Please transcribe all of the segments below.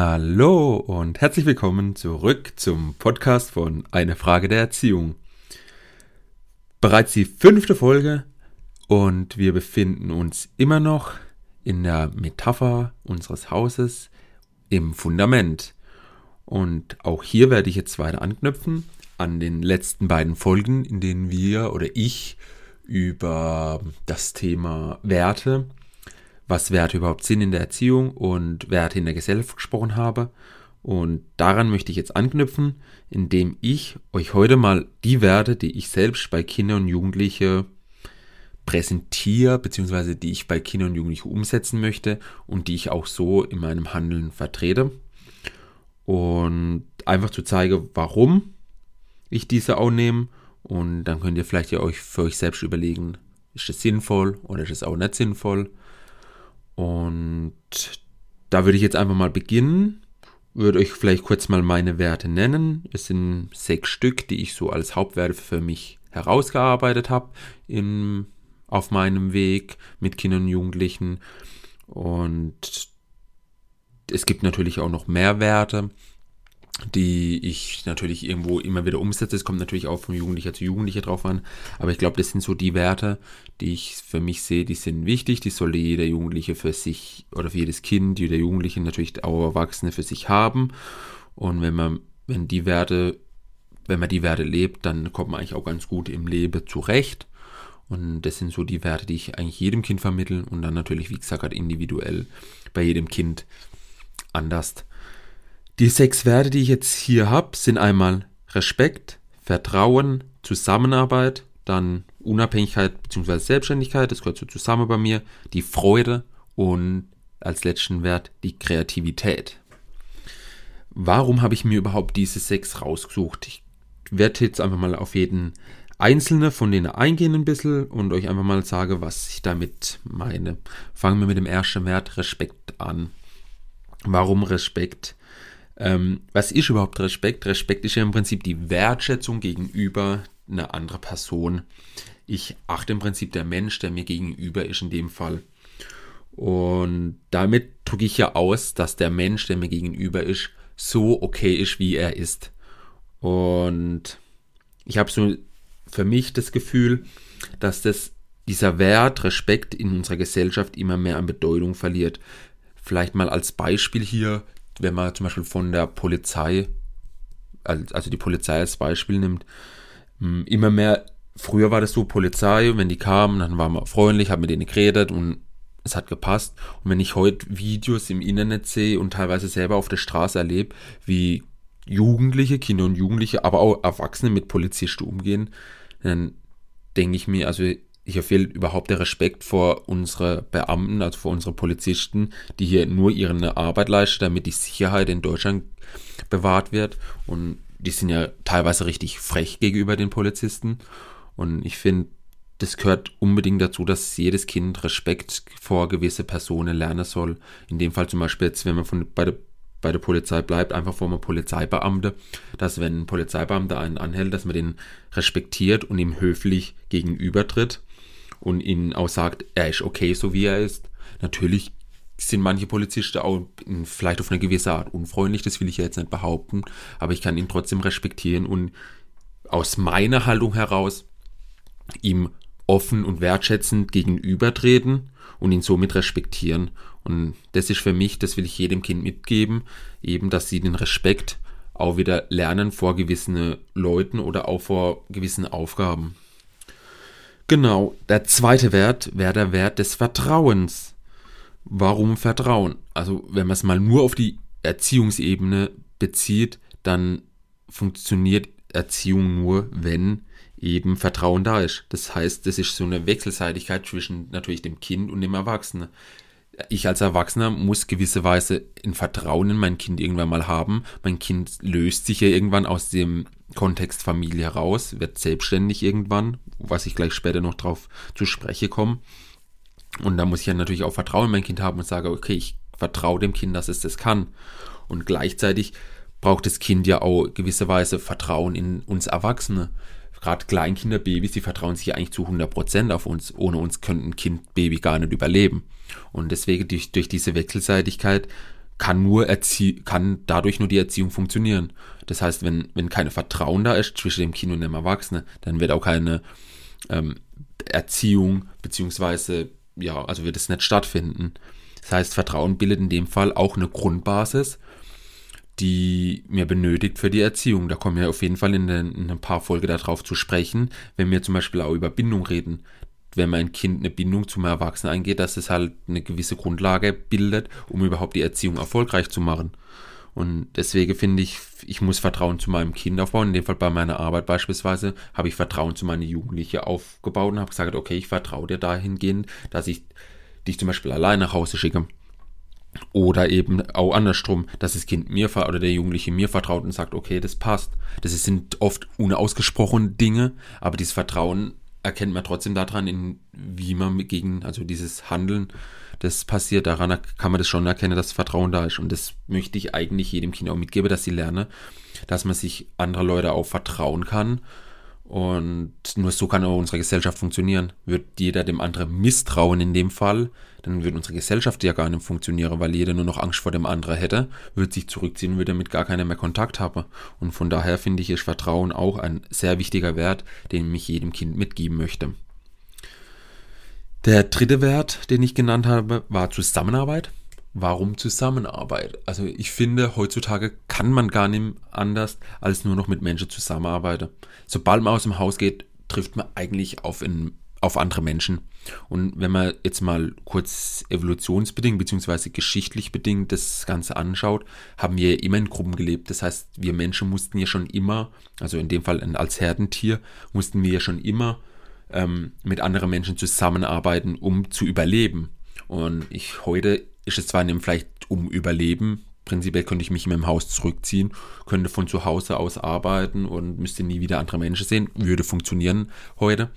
Hallo und herzlich willkommen zurück zum Podcast von Eine Frage der Erziehung. Bereits die fünfte Folge und wir befinden uns immer noch in der Metapher unseres Hauses im Fundament. Und auch hier werde ich jetzt weiter anknüpfen an den letzten beiden Folgen, in denen wir oder ich über das Thema Werte was Werte überhaupt sind in der Erziehung und Werte in der Gesellschaft gesprochen habe. Und daran möchte ich jetzt anknüpfen, indem ich euch heute mal die Werte, die ich selbst bei Kindern und Jugendlichen präsentiere, beziehungsweise die ich bei Kindern und Jugendlichen umsetzen möchte und die ich auch so in meinem Handeln vertrete. Und einfach zu zeigen, warum ich diese auch nehme. Und dann könnt ihr vielleicht ja euch für euch selbst überlegen, ist das sinnvoll oder ist es auch nicht sinnvoll. Und da würde ich jetzt einfach mal beginnen. Würde euch vielleicht kurz mal meine Werte nennen. Es sind sechs Stück, die ich so als Hauptwerte für mich herausgearbeitet habe im, auf meinem Weg mit Kindern und Jugendlichen. Und es gibt natürlich auch noch mehr Werte die ich natürlich irgendwo immer wieder umsetze. Es kommt natürlich auch von Jugendlicher zu Jugendlicher drauf an. Aber ich glaube, das sind so die Werte, die ich für mich sehe, die sind wichtig. Die sollte jeder Jugendliche für sich oder für jedes Kind, jeder Jugendliche natürlich auch Erwachsene für sich haben. Und wenn man, wenn die Werte, wenn man die Werte lebt, dann kommt man eigentlich auch ganz gut im Leben zurecht. Und das sind so die Werte, die ich eigentlich jedem Kind vermittle und dann natürlich, wie gesagt, individuell bei jedem Kind anders. Die sechs Werte, die ich jetzt hier habe, sind einmal Respekt, Vertrauen, Zusammenarbeit, dann Unabhängigkeit bzw. Selbstständigkeit, das gehört so zusammen bei mir, die Freude und als letzten Wert die Kreativität. Warum habe ich mir überhaupt diese sechs rausgesucht? Ich werde jetzt einfach mal auf jeden einzelne von denen eingehen ein bisschen und euch einfach mal sagen, was ich damit meine. Fangen wir mit dem ersten Wert Respekt an. Warum Respekt? Ähm, was ist überhaupt Respekt? Respekt ist ja im Prinzip die Wertschätzung gegenüber einer anderen Person. Ich achte im Prinzip der Mensch, der mir gegenüber ist in dem Fall. Und damit drücke ich ja aus, dass der Mensch, der mir gegenüber ist, so okay ist, wie er ist. Und ich habe so für mich das Gefühl, dass das, dieser Wert, Respekt in unserer Gesellschaft immer mehr an Bedeutung verliert. Vielleicht mal als Beispiel hier wenn man zum Beispiel von der Polizei, also die Polizei als Beispiel nimmt, hm, immer mehr, früher war das so, Polizei, wenn die kamen, dann waren wir freundlich, haben mit denen geredet und es hat gepasst. Und wenn ich heute Videos im Internet sehe und teilweise selber auf der Straße erlebe, wie Jugendliche, Kinder und Jugendliche, aber auch Erwachsene mit Polizisten umgehen, dann denke ich mir, also hier fehlt überhaupt der Respekt vor unsere Beamten, also vor unsere Polizisten, die hier nur ihre Arbeit leisten, damit die Sicherheit in Deutschland bewahrt wird. Und die sind ja teilweise richtig frech gegenüber den Polizisten. Und ich finde, das gehört unbedingt dazu, dass jedes Kind Respekt vor gewisse Personen lernen soll. In dem Fall zum Beispiel jetzt, wenn man von, bei, der, bei der Polizei bleibt, einfach vor einem Polizeibeamte, dass wenn ein Polizeibeamter einen anhält, dass man den respektiert und ihm höflich gegenübertritt und ihnen auch sagt, er ist okay, so wie er ist. Natürlich sind manche Polizisten auch vielleicht auf eine gewisse Art unfreundlich, das will ich ja jetzt nicht behaupten, aber ich kann ihn trotzdem respektieren und aus meiner Haltung heraus ihm offen und wertschätzend gegenübertreten und ihn somit respektieren. Und das ist für mich, das will ich jedem Kind mitgeben, eben, dass sie den Respekt auch wieder lernen vor gewissen Leuten oder auch vor gewissen Aufgaben. Genau, der zweite Wert wäre der Wert des Vertrauens. Warum Vertrauen? Also wenn man es mal nur auf die Erziehungsebene bezieht, dann funktioniert Erziehung nur, wenn eben Vertrauen da ist. Das heißt, das ist so eine Wechselseitigkeit zwischen natürlich dem Kind und dem Erwachsenen. Ich als Erwachsener muss gewisserweise ein Vertrauen in mein Kind irgendwann mal haben. Mein Kind löst sich ja irgendwann aus dem Kontext Familie heraus, wird selbstständig irgendwann, was ich gleich später noch drauf zu sprechen komme. Und da muss ich ja natürlich auch Vertrauen in mein Kind haben und sage, okay, ich vertraue dem Kind, dass es das kann. Und gleichzeitig braucht das Kind ja auch gewisserweise Vertrauen in uns Erwachsene. Gerade Kleinkinder, Babys, die vertrauen sich ja eigentlich zu 100% auf uns. Ohne uns könnte ein Kind, Baby gar nicht überleben. Und deswegen durch, durch diese Wechselseitigkeit kann nur erzie kann dadurch nur die Erziehung funktionieren. Das heißt, wenn, wenn keine Vertrauen da ist zwischen dem Kind und dem Erwachsenen, dann wird auch keine ähm, Erziehung, beziehungsweise, ja, also wird es nicht stattfinden. Das heißt, Vertrauen bildet in dem Fall auch eine Grundbasis, die mir benötigt für die Erziehung. Da kommen wir auf jeden Fall in, den, in ein paar Folgen darauf zu sprechen, wenn wir zum Beispiel auch über Bindung reden wenn mein Kind eine Bindung zum Erwachsenen eingeht, dass es halt eine gewisse Grundlage bildet, um überhaupt die Erziehung erfolgreich zu machen. Und deswegen finde ich, ich muss Vertrauen zu meinem Kind aufbauen. In dem Fall bei meiner Arbeit beispielsweise habe ich Vertrauen zu meinen Jugendlichen aufgebaut und habe gesagt, okay, ich vertraue dir dahingehend, dass ich dich zum Beispiel allein nach Hause schicke. Oder eben auch andersrum, dass das Kind mir oder der Jugendliche mir vertraut und sagt, okay, das passt. Das sind oft unausgesprochene Dinge, aber dieses Vertrauen erkennt man trotzdem daran, in, wie man gegen, also dieses Handeln, das passiert, daran kann man das schon erkennen, dass Vertrauen da ist. Und das möchte ich eigentlich jedem Kind auch mitgeben, dass sie lernen, dass man sich anderer Leute auch vertrauen kann und nur so kann auch unsere Gesellschaft funktionieren. Wird jeder dem anderen misstrauen in dem Fall, dann würde unsere Gesellschaft ja gar nicht funktionieren, weil jeder nur noch Angst vor dem anderen hätte, würde sich zurückziehen und würde damit gar keiner mehr Kontakt haben. Und von daher finde ich, ist Vertrauen auch ein sehr wichtiger Wert, den ich jedem Kind mitgeben möchte. Der dritte Wert, den ich genannt habe, war Zusammenarbeit warum Zusammenarbeit? Also ich finde, heutzutage kann man gar nicht anders als nur noch mit Menschen zusammenarbeiten. Sobald man aus dem Haus geht, trifft man eigentlich auf, in, auf andere Menschen. Und wenn man jetzt mal kurz evolutionsbedingt bzw. geschichtlich bedingt das Ganze anschaut, haben wir immer in Gruppen gelebt. Das heißt, wir Menschen mussten ja schon immer, also in dem Fall als Herdentier, mussten wir ja schon immer ähm, mit anderen Menschen zusammenarbeiten, um zu überleben. Und ich heute ist es zwar nicht vielleicht um Überleben, prinzipiell könnte ich mich in meinem Haus zurückziehen, könnte von zu Hause aus arbeiten und müsste nie wieder andere Menschen sehen, würde funktionieren heute.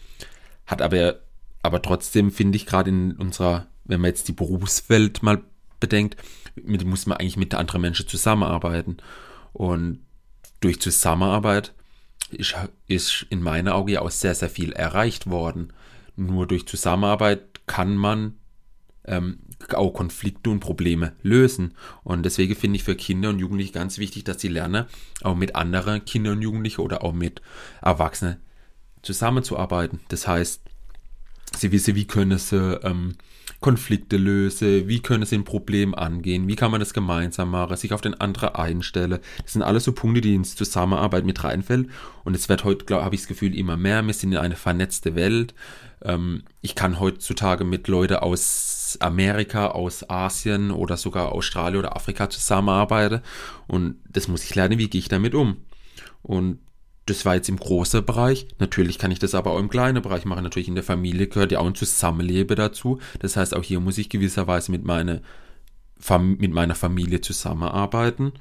Hat aber, aber trotzdem finde ich gerade in unserer, wenn man jetzt die Berufswelt mal bedenkt, mit, muss man eigentlich mit anderen Menschen zusammenarbeiten. Und durch Zusammenarbeit ist, ist in meiner Augen ja auch sehr, sehr viel erreicht worden. Nur durch Zusammenarbeit kann man ähm, auch Konflikte und Probleme lösen. Und deswegen finde ich für Kinder und Jugendliche ganz wichtig, dass sie lernen, auch mit anderen Kindern und Jugendlichen oder auch mit Erwachsenen zusammenzuarbeiten. Das heißt, sie wissen, wie können sie ähm, Konflikte lösen, wie können sie ein Problem angehen, wie kann man das gemeinsam machen, sich auf den anderen einstellen. Das sind alles so Punkte, die ins Zusammenarbeit mit reinfällt. Und es wird heute, glaube ich das Gefühl, immer mehr. Wir sind in eine vernetzte Welt. Ähm, ich kann heutzutage mit Leuten aus Amerika, aus Asien oder sogar Australien oder Afrika zusammenarbeite. Und das muss ich lernen, wie gehe ich damit um. Und das war jetzt im großen Bereich. Natürlich kann ich das aber auch im kleinen Bereich machen. Natürlich in der Familie gehört ja auch ein Zusammenleben dazu. Das heißt, auch hier muss ich gewisserweise mit, meine, mit meiner Familie zusammenarbeiten.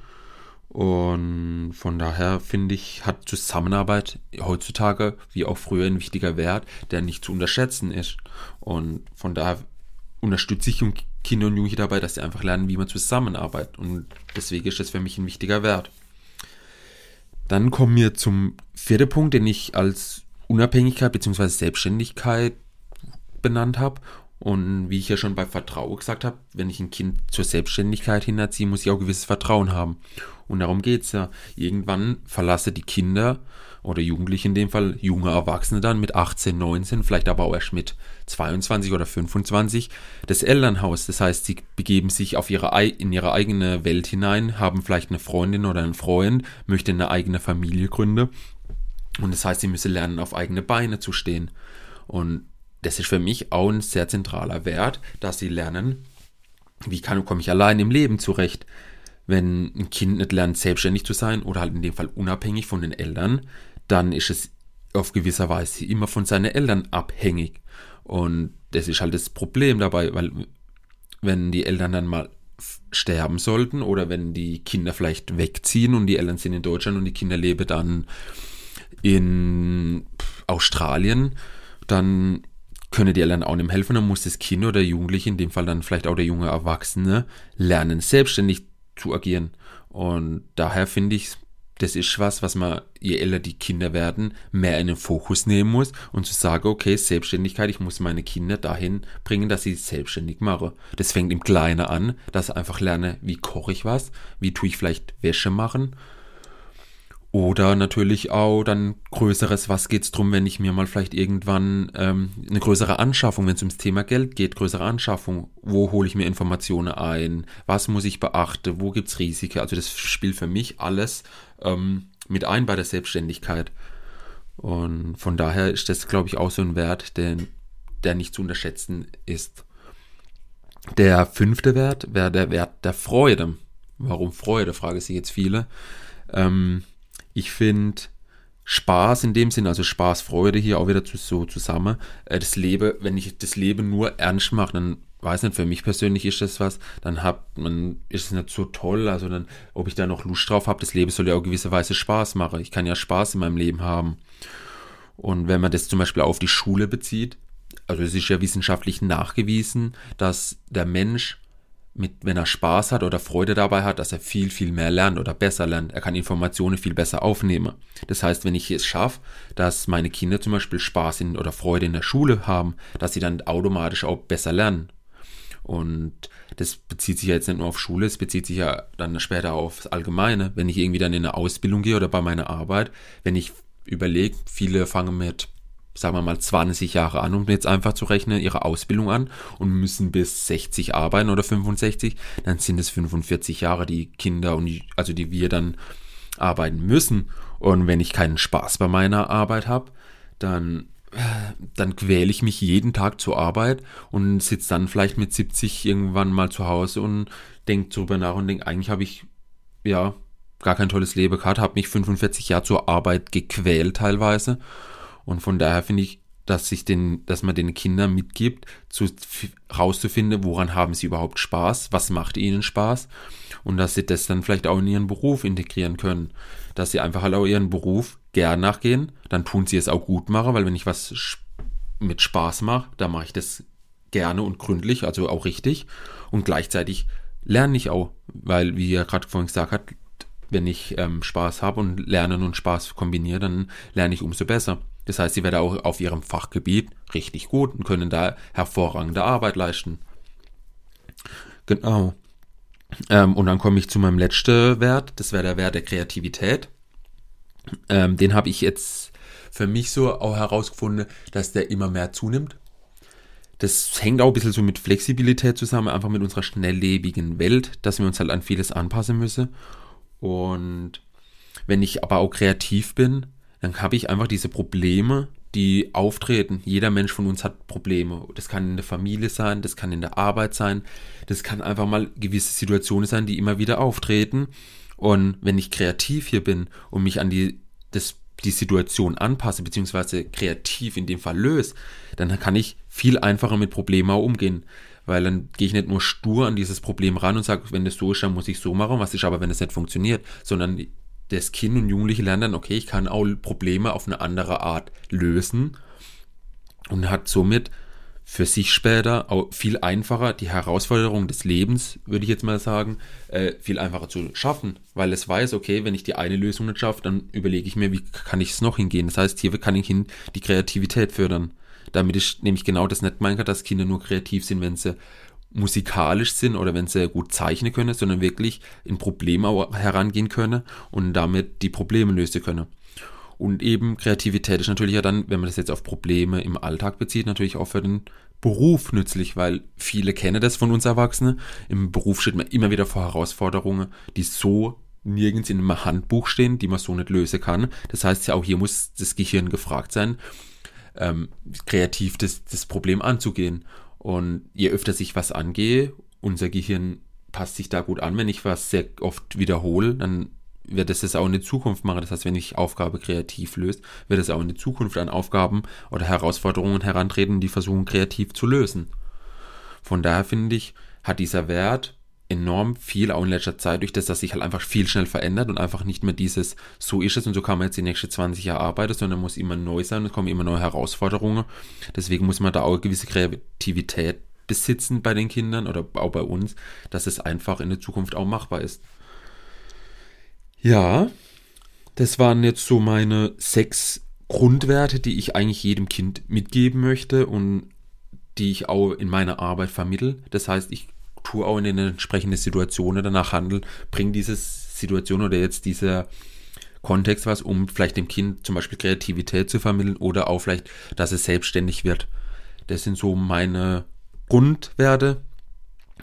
Und von daher finde ich, hat Zusammenarbeit heutzutage wie auch früher ein wichtiger Wert, der nicht zu unterschätzen ist. Und von daher unterstütze ich Kinder und Jugendliche dabei, dass sie einfach lernen, wie man zusammenarbeitet. Und deswegen ist das für mich ein wichtiger Wert. Dann kommen wir zum vierten Punkt, den ich als Unabhängigkeit bzw. Selbstständigkeit benannt habe. Und wie ich ja schon bei Vertrauen gesagt habe, wenn ich ein Kind zur Selbstständigkeit hinerziehe, muss ich auch gewisses Vertrauen haben. Und darum geht es ja. Irgendwann verlasse die Kinder oder Jugendliche in dem Fall, junge Erwachsene dann mit 18, 19, vielleicht aber auch erst mit 22 oder 25, das Elternhaus. Das heißt, sie begeben sich auf ihre, in ihre eigene Welt hinein, haben vielleicht eine Freundin oder einen Freund, möchten eine eigene Familie gründen. Und das heißt, sie müssen lernen, auf eigene Beine zu stehen. Und das ist für mich auch ein sehr zentraler Wert, dass sie lernen, wie kann, komme ich allein im Leben zurecht wenn ein Kind nicht lernt, selbstständig zu sein oder halt in dem Fall unabhängig von den Eltern, dann ist es auf gewisser Weise immer von seinen Eltern abhängig. Und das ist halt das Problem dabei, weil wenn die Eltern dann mal sterben sollten oder wenn die Kinder vielleicht wegziehen und die Eltern sind in Deutschland und die Kinder leben dann in Australien, dann können die Eltern auch nicht helfen, dann muss das Kind oder der Jugendliche, in dem Fall dann vielleicht auch der junge Erwachsene, lernen, selbstständig zu agieren. Und daher finde ich das ist was, was man, je älter die Kinder werden, mehr in den Fokus nehmen muss und zu sagen, okay, Selbstständigkeit, ich muss meine Kinder dahin bringen, dass sie selbstständig machen. Das fängt im Kleinen an, dass ich einfach lerne, wie koche ich was, wie tue ich vielleicht Wäsche machen oder natürlich auch dann größeres, was geht's drum, wenn ich mir mal vielleicht irgendwann ähm, eine größere Anschaffung, wenn es ums Thema Geld geht, größere Anschaffung, wo hole ich mir Informationen ein, was muss ich beachten, wo gibt's Risiken, also das spielt für mich alles ähm, mit ein bei der Selbstständigkeit. Und von daher ist das, glaube ich, auch so ein Wert, der, der nicht zu unterschätzen ist. Der fünfte Wert wäre der Wert der Freude. Warum Freude, frage sich jetzt viele. Ähm, ich finde Spaß in dem Sinn, also Spaß, Freude hier auch wieder zu, so zusammen. Äh, das Leben, wenn ich das Leben nur ernst mache, dann weiß nicht, für mich persönlich ist das was, dann hat man, ist es nicht so toll, also dann, ob ich da noch Lust drauf habe, das Leben soll ja auch gewisserweise Spaß machen. Ich kann ja Spaß in meinem Leben haben. Und wenn man das zum Beispiel auf die Schule bezieht, also es ist ja wissenschaftlich nachgewiesen, dass der Mensch mit, wenn er Spaß hat oder Freude dabei hat, dass er viel, viel mehr lernt oder besser lernt. Er kann Informationen viel besser aufnehmen. Das heißt, wenn ich es schaffe, dass meine Kinder zum Beispiel Spaß in, oder Freude in der Schule haben, dass sie dann automatisch auch besser lernen. Und das bezieht sich ja jetzt nicht nur auf Schule, es bezieht sich ja dann später aufs Allgemeine. Wenn ich irgendwie dann in eine Ausbildung gehe oder bei meiner Arbeit, wenn ich überlege, viele fangen mit sagen wir mal 20 Jahre an, um jetzt einfach zu rechnen, ihre Ausbildung an und müssen bis 60 arbeiten oder 65, dann sind es 45 Jahre, die Kinder und die, also die wir dann arbeiten müssen. Und wenn ich keinen Spaß bei meiner Arbeit habe, dann dann quäle ich mich jeden Tag zur Arbeit und sitze dann vielleicht mit 70 irgendwann mal zu Hause und denke darüber nach und denke, eigentlich habe ich ja gar kein tolles Leben gehabt, habe mich 45 Jahre zur Arbeit gequält teilweise und von daher finde ich, dass sich den, dass man den Kindern mitgibt, zu, rauszufinden, woran haben sie überhaupt Spaß, was macht ihnen Spaß und dass sie das dann vielleicht auch in ihren Beruf integrieren können. Dass sie einfach halt auch ihren Beruf gern nachgehen, dann tun sie es auch gut machen, weil wenn ich was mit Spaß mache, dann mache ich das gerne und gründlich, also auch richtig und gleichzeitig lerne ich auch, weil, wie er gerade vorhin gesagt hat, wenn ich ähm, Spaß habe und Lernen und Spaß kombiniere, dann lerne ich umso besser. Das heißt, sie werden auch auf ihrem Fachgebiet richtig gut und können da hervorragende Arbeit leisten. Genau. Ähm, und dann komme ich zu meinem letzten Wert, das wäre der Wert der Kreativität. Ähm, den habe ich jetzt für mich so auch herausgefunden, dass der immer mehr zunimmt. Das hängt auch ein bisschen so mit Flexibilität zusammen, einfach mit unserer schnelllebigen Welt, dass wir uns halt an vieles anpassen müssen. Und wenn ich aber auch kreativ bin, dann habe ich einfach diese Probleme, die auftreten. Jeder Mensch von uns hat Probleme. Das kann in der Familie sein, das kann in der Arbeit sein, das kann einfach mal gewisse Situationen sein, die immer wieder auftreten. Und wenn ich kreativ hier bin und mich an die, das, die Situation anpasse, beziehungsweise kreativ in dem Fall löse, dann kann ich viel einfacher mit Problemen auch umgehen. Weil dann gehe ich nicht nur stur an dieses Problem ran und sage, wenn das so ist, dann muss ich so machen, was ist aber, wenn es nicht funktioniert, sondern das Kind und Jugendliche lernt dann, okay, ich kann auch Probleme auf eine andere Art lösen und hat somit für sich später auch viel einfacher die Herausforderung des Lebens, würde ich jetzt mal sagen, äh, viel einfacher zu schaffen, weil es weiß, okay, wenn ich die eine Lösung nicht schaffe, dann überlege ich mir, wie kann ich es noch hingehen. Das heißt, hier kann ich hin die Kreativität fördern. Damit ist nämlich genau das nicht meinen, dass Kinder nur kreativ sind, wenn sie musikalisch sind oder wenn sie gut zeichnen können, sondern wirklich in Probleme herangehen können und damit die Probleme lösen können. Und eben Kreativität ist natürlich ja dann, wenn man das jetzt auf Probleme im Alltag bezieht, natürlich auch für den Beruf nützlich, weil viele kennen das von uns Erwachsenen. Im Beruf steht man immer wieder vor Herausforderungen, die so nirgends in einem Handbuch stehen, die man so nicht lösen kann. Das heißt ja auch hier muss das Gehirn gefragt sein, ähm, kreativ das, das Problem anzugehen. Und je öfter sich was angehe, unser Gehirn passt sich da gut an. Wenn ich was sehr oft wiederhole, dann wird es das auch in der Zukunft machen. Das heißt, wenn ich Aufgabe kreativ löse, wird es auch in der Zukunft an Aufgaben oder Herausforderungen herantreten, die versuchen kreativ zu lösen. Von daher finde ich, hat dieser Wert enorm viel, auch in letzter Zeit, durch das, dass sich halt einfach viel schnell verändert und einfach nicht mehr dieses, so ist es und so kann man jetzt die nächsten 20 Jahre arbeiten, sondern muss immer neu sein, es kommen immer neue Herausforderungen. Deswegen muss man da auch eine gewisse Kreativität besitzen bei den Kindern oder auch bei uns, dass es einfach in der Zukunft auch machbar ist. Ja, Das waren jetzt so meine sechs Grundwerte, die ich eigentlich jedem Kind mitgeben möchte und die ich auch in meiner Arbeit vermittle. Das heißt, ich tue auch in den entsprechenden Situationen danach handeln, bringe diese Situation oder jetzt dieser Kontext was, um vielleicht dem Kind zum Beispiel Kreativität zu vermitteln oder auch vielleicht, dass es selbstständig wird. Das sind so meine Grundwerte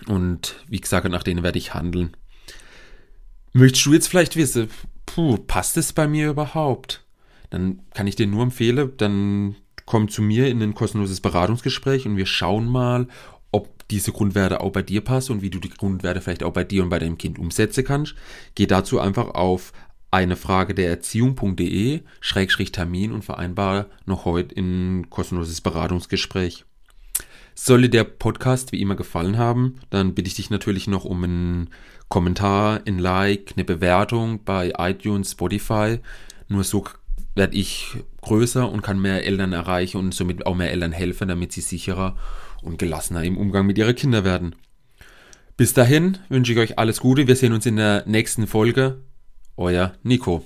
und wie gesagt, nach denen werde ich handeln. Möchtest du jetzt vielleicht wissen, puh, passt es bei mir überhaupt? Dann kann ich dir nur empfehlen, dann komm zu mir in ein kostenloses Beratungsgespräch und wir schauen mal, ob diese Grundwerte auch bei dir passen und wie du die Grundwerte vielleicht auch bei dir und bei deinem Kind umsetzen kannst. Geh dazu einfach auf eine Frage der Erziehung.de Schrägstrich Termin und vereinbare noch heute ein kostenloses Beratungsgespräch. Sollte der Podcast wie immer gefallen haben, dann bitte ich dich natürlich noch um einen Kommentar, ein Like, eine Bewertung bei iTunes, Spotify. Nur so werde ich größer und kann mehr Eltern erreichen und somit auch mehr Eltern helfen, damit sie sicherer und gelassener im Umgang mit ihren Kindern werden. Bis dahin wünsche ich euch alles Gute. Wir sehen uns in der nächsten Folge. Euer Nico.